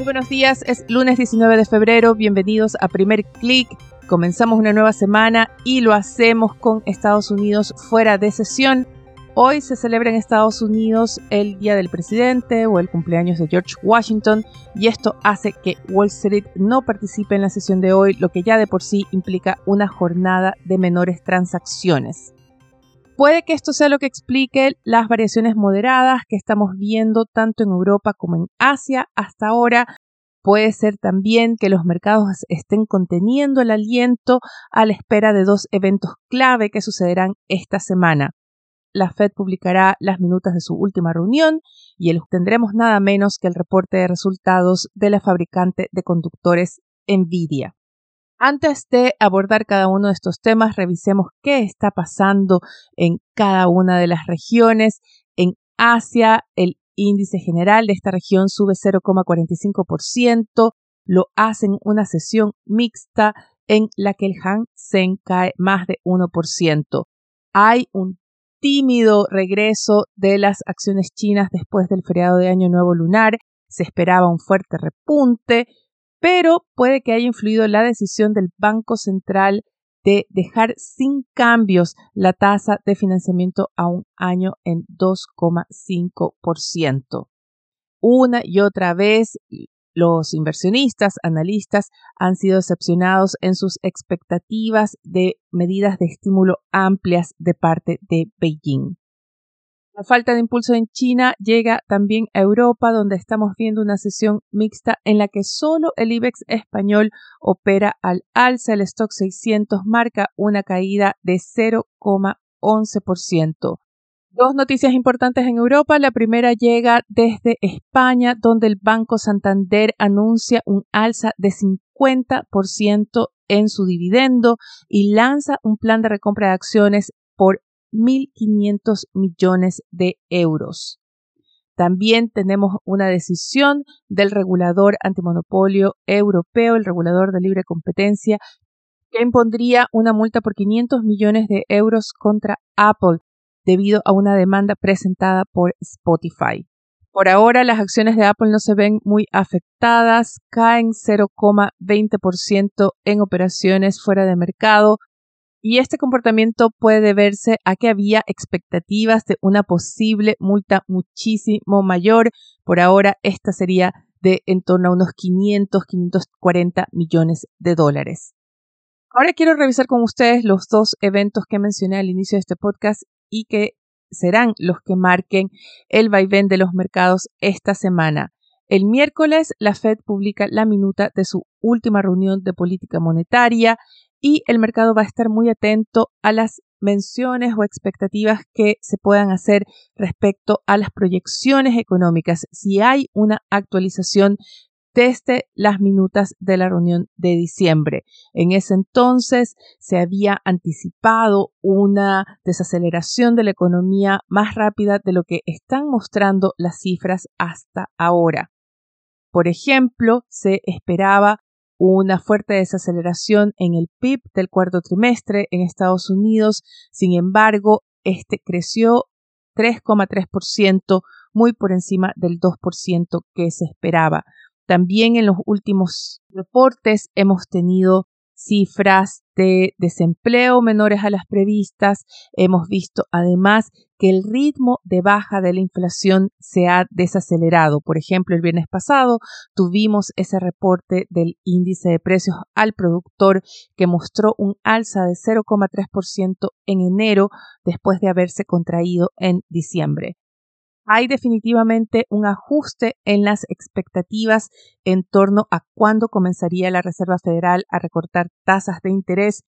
Muy buenos días, es lunes 19 de febrero, bienvenidos a Primer Click. Comenzamos una nueva semana y lo hacemos con Estados Unidos fuera de sesión. Hoy se celebra en Estados Unidos el Día del Presidente o el cumpleaños de George Washington y esto hace que Wall Street no participe en la sesión de hoy, lo que ya de por sí implica una jornada de menores transacciones. Puede que esto sea lo que explique las variaciones moderadas que estamos viendo tanto en Europa como en Asia hasta ahora. Puede ser también que los mercados estén conteniendo el aliento a la espera de dos eventos clave que sucederán esta semana. La Fed publicará las minutas de su última reunión y tendremos nada menos que el reporte de resultados de la fabricante de conductores Nvidia. Antes de abordar cada uno de estos temas, revisemos qué está pasando en cada una de las regiones. En Asia, el índice general de esta región sube 0,45%, lo hacen una sesión mixta en la que el Hang Seng cae más de 1%. Hay un tímido regreso de las acciones chinas después del feriado de Año Nuevo Lunar. Se esperaba un fuerte repunte, pero puede que haya influido la decisión del Banco Central de dejar sin cambios la tasa de financiamiento a un año en 2,5%. Una y otra vez los inversionistas, analistas han sido decepcionados en sus expectativas de medidas de estímulo amplias de parte de Beijing. La falta de impulso en China llega también a Europa, donde estamos viendo una sesión mixta en la que solo el IBEX español opera al alza. El stock 600 marca una caída de 0,11%. Dos noticias importantes en Europa. La primera llega desde España, donde el Banco Santander anuncia un alza de 50% en su dividendo y lanza un plan de recompra de acciones por 1.500 millones de euros. También tenemos una decisión del regulador antimonopolio europeo, el regulador de libre competencia, que impondría una multa por 500 millones de euros contra Apple debido a una demanda presentada por Spotify. Por ahora las acciones de Apple no se ven muy afectadas, caen 0,20% en operaciones fuera de mercado, y este comportamiento puede deberse a que había expectativas de una posible multa muchísimo mayor. Por ahora, esta sería de en torno a unos 500, 540 millones de dólares. Ahora quiero revisar con ustedes los dos eventos que mencioné al inicio de este podcast y que serán los que marquen el vaivén de los mercados esta semana. El miércoles, la Fed publica la minuta de su última reunión de política monetaria y el mercado va a estar muy atento a las menciones o expectativas que se puedan hacer respecto a las proyecciones económicas, si hay una actualización desde las minutas de la reunión de diciembre. En ese entonces se había anticipado una desaceleración de la economía más rápida de lo que están mostrando las cifras hasta ahora. Por ejemplo, se esperaba una fuerte desaceleración en el PIB del cuarto trimestre en Estados Unidos. Sin embargo, este creció 3,3%, muy por encima del 2% que se esperaba. También en los últimos reportes hemos tenido cifras de desempleo menores a las previstas. Hemos visto además que el ritmo de baja de la inflación se ha desacelerado. Por ejemplo, el viernes pasado tuvimos ese reporte del índice de precios al productor que mostró un alza de 0,3% en enero después de haberse contraído en diciembre hay definitivamente un ajuste en las expectativas en torno a cuándo comenzaría la Reserva Federal a recortar tasas de interés,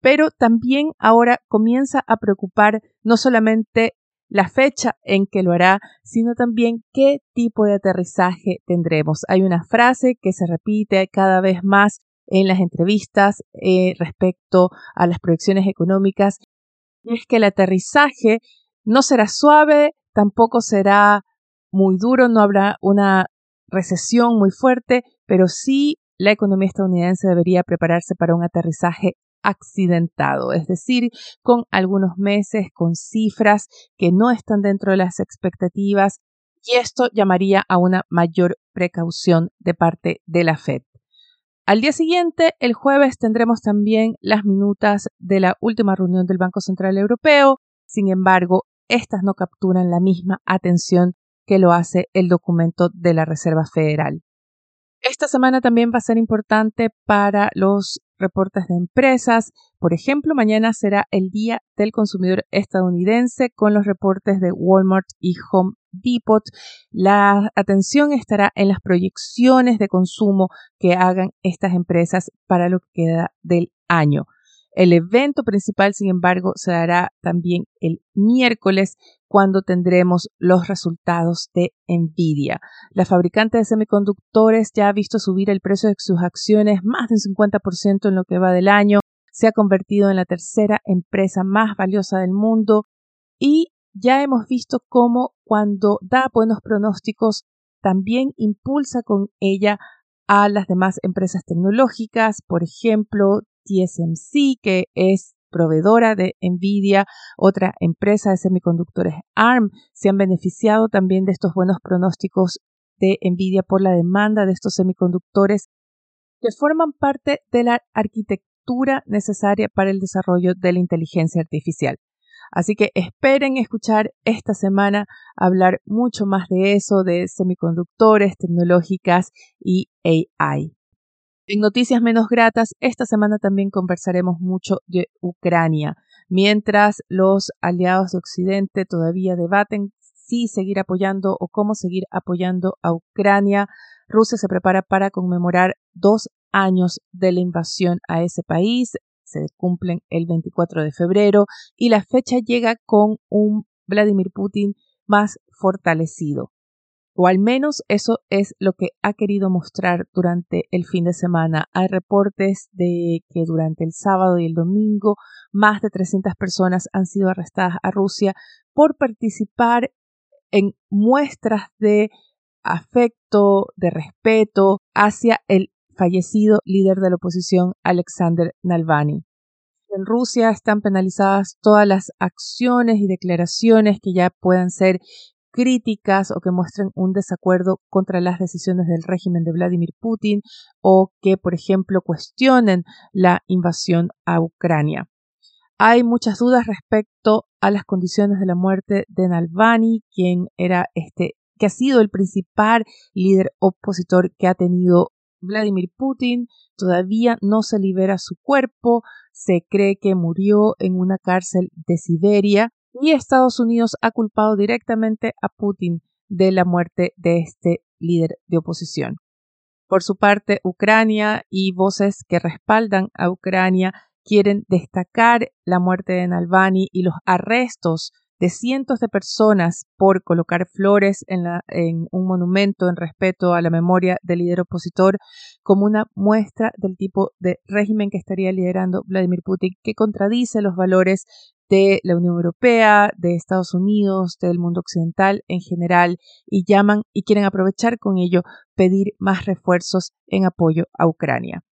pero también ahora comienza a preocupar no solamente la fecha en que lo hará, sino también qué tipo de aterrizaje tendremos. Hay una frase que se repite cada vez más en las entrevistas eh, respecto a las proyecciones económicas es que el aterrizaje no será suave, tampoco será muy duro, no habrá una recesión muy fuerte, pero sí la economía estadounidense debería prepararse para un aterrizaje accidentado, es decir, con algunos meses, con cifras que no están dentro de las expectativas y esto llamaría a una mayor precaución de parte de la Fed. Al día siguiente, el jueves, tendremos también las minutas de la última reunión del Banco Central Europeo. Sin embargo, estas no capturan la misma atención que lo hace el documento de la Reserva Federal. Esta semana también va a ser importante para los reportes de empresas. Por ejemplo, mañana será el Día del Consumidor estadounidense con los reportes de Walmart y Home Depot. La atención estará en las proyecciones de consumo que hagan estas empresas para lo que queda del año. El evento principal, sin embargo, se dará también el miércoles cuando tendremos los resultados de Nvidia. La fabricante de semiconductores ya ha visto subir el precio de sus acciones más de un 50% en lo que va del año. Se ha convertido en la tercera empresa más valiosa del mundo y ya hemos visto cómo cuando da buenos pronósticos también impulsa con ella a las demás empresas tecnológicas, por ejemplo, TSMC, que es proveedora de Nvidia, otra empresa de semiconductores ARM, se han beneficiado también de estos buenos pronósticos de Nvidia por la demanda de estos semiconductores que forman parte de la arquitectura necesaria para el desarrollo de la inteligencia artificial. Así que esperen escuchar esta semana hablar mucho más de eso, de semiconductores, tecnológicas y AI. En noticias menos gratas, esta semana también conversaremos mucho de Ucrania, mientras los aliados de Occidente todavía debaten si seguir apoyando o cómo seguir apoyando a Ucrania. Rusia se prepara para conmemorar dos años de la invasión a ese país. Se cumplen el 24 de febrero y la fecha llega con un Vladimir Putin más fortalecido. O al menos eso es lo que ha querido mostrar durante el fin de semana. Hay reportes de que durante el sábado y el domingo más de 300 personas han sido arrestadas a Rusia por participar en muestras de afecto, de respeto hacia el fallecido líder de la oposición Alexander Navalny. En Rusia están penalizadas todas las acciones y declaraciones que ya puedan ser críticas o que muestren un desacuerdo contra las decisiones del régimen de Vladimir Putin o que, por ejemplo, cuestionen la invasión a Ucrania. Hay muchas dudas respecto a las condiciones de la muerte de Navalny, quien era este que ha sido el principal líder opositor que ha tenido Vladimir Putin. Todavía no se libera su cuerpo. Se cree que murió en una cárcel de Siberia y Estados Unidos ha culpado directamente a Putin de la muerte de este líder de oposición. Por su parte, Ucrania y voces que respaldan a Ucrania quieren destacar la muerte de Navalny y los arrestos de cientos de personas por colocar flores en, en, un monumento en respeto a la memoria del líder opositor como una muestra del tipo de régimen que estaría liderando Vladimir Putin que contradice los valores de la Unión Europea, de Estados Unidos, del mundo occidental en general y llaman y quieren aprovechar con ello pedir más refuerzos en apoyo a Ucrania.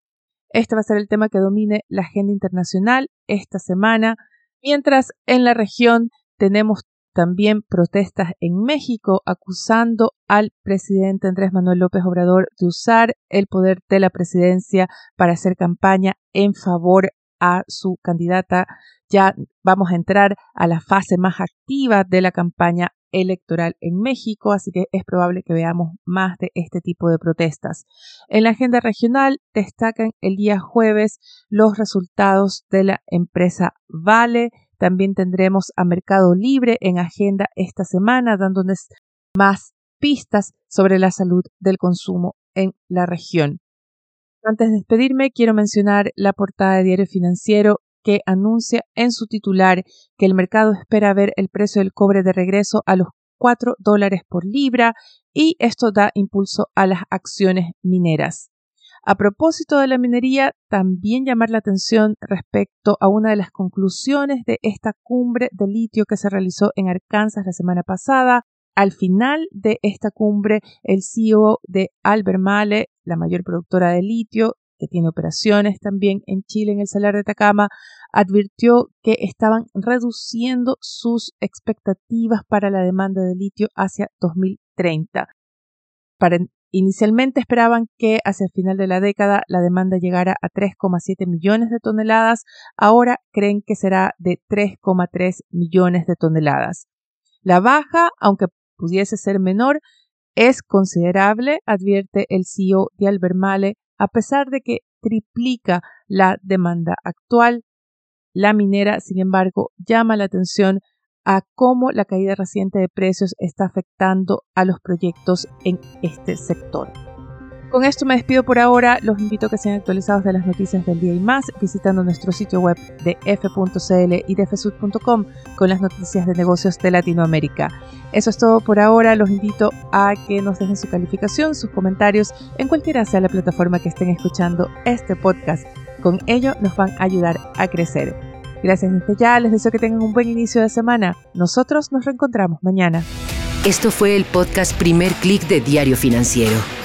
Este va a ser el tema que domine la agenda internacional esta semana, mientras en la región tenemos también protestas en México acusando al presidente Andrés Manuel López Obrador de usar el poder de la presidencia para hacer campaña en favor a su candidata. Ya vamos a entrar a la fase más activa de la campaña electoral en México, así que es probable que veamos más de este tipo de protestas. En la agenda regional destacan el día jueves los resultados de la empresa Vale, también tendremos a Mercado Libre en agenda esta semana, dándonos más pistas sobre la salud del consumo en la región. Antes de despedirme, quiero mencionar la portada de Diario Financiero que anuncia en su titular que el mercado espera ver el precio del cobre de regreso a los 4 dólares por libra y esto da impulso a las acciones mineras. A propósito de la minería, también llamar la atención respecto a una de las conclusiones de esta cumbre de litio que se realizó en Arkansas la semana pasada. Al final de esta cumbre, el CEO de Albemarle, la mayor productora de litio, que tiene operaciones también en Chile, en el Salar de Atacama, advirtió que estaban reduciendo sus expectativas para la demanda de litio hacia 2030. Para Inicialmente esperaban que hacia el final de la década la demanda llegara a 3,7 millones de toneladas, ahora creen que será de 3,3 millones de toneladas. La baja, aunque pudiese ser menor, es considerable, advierte el CEO de Albermale, a pesar de que triplica la demanda actual. La minera, sin embargo, llama la atención a cómo la caída reciente de precios está afectando a los proyectos en este sector. Con esto me despido por ahora. Los invito a que sean actualizados de las noticias del día y más visitando nuestro sitio web de f.cl y de fsud.com con las noticias de negocios de Latinoamérica. Eso es todo por ahora. Los invito a que nos dejen su calificación, sus comentarios en cualquiera sea la plataforma que estén escuchando este podcast. Con ello nos van a ayudar a crecer. Gracias desde ya, les deseo que tengan un buen inicio de semana. Nosotros nos reencontramos mañana. Esto fue el podcast Primer Click de Diario Financiero.